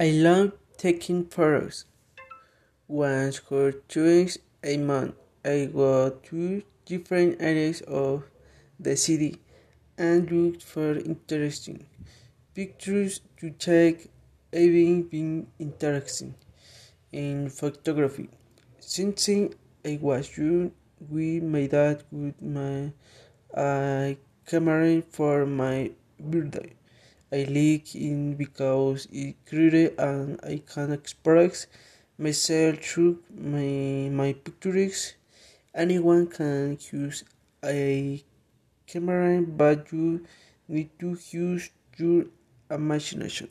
I love taking photos. Once for two a month, I go to different areas of the city and look for interesting pictures to take. Even been interesting in photography. Since I was young, we my dad with my a camera for my birthday. I like it because it's clear and I can express myself through my, my pictures. Anyone can use a camera, but you need to use your imagination.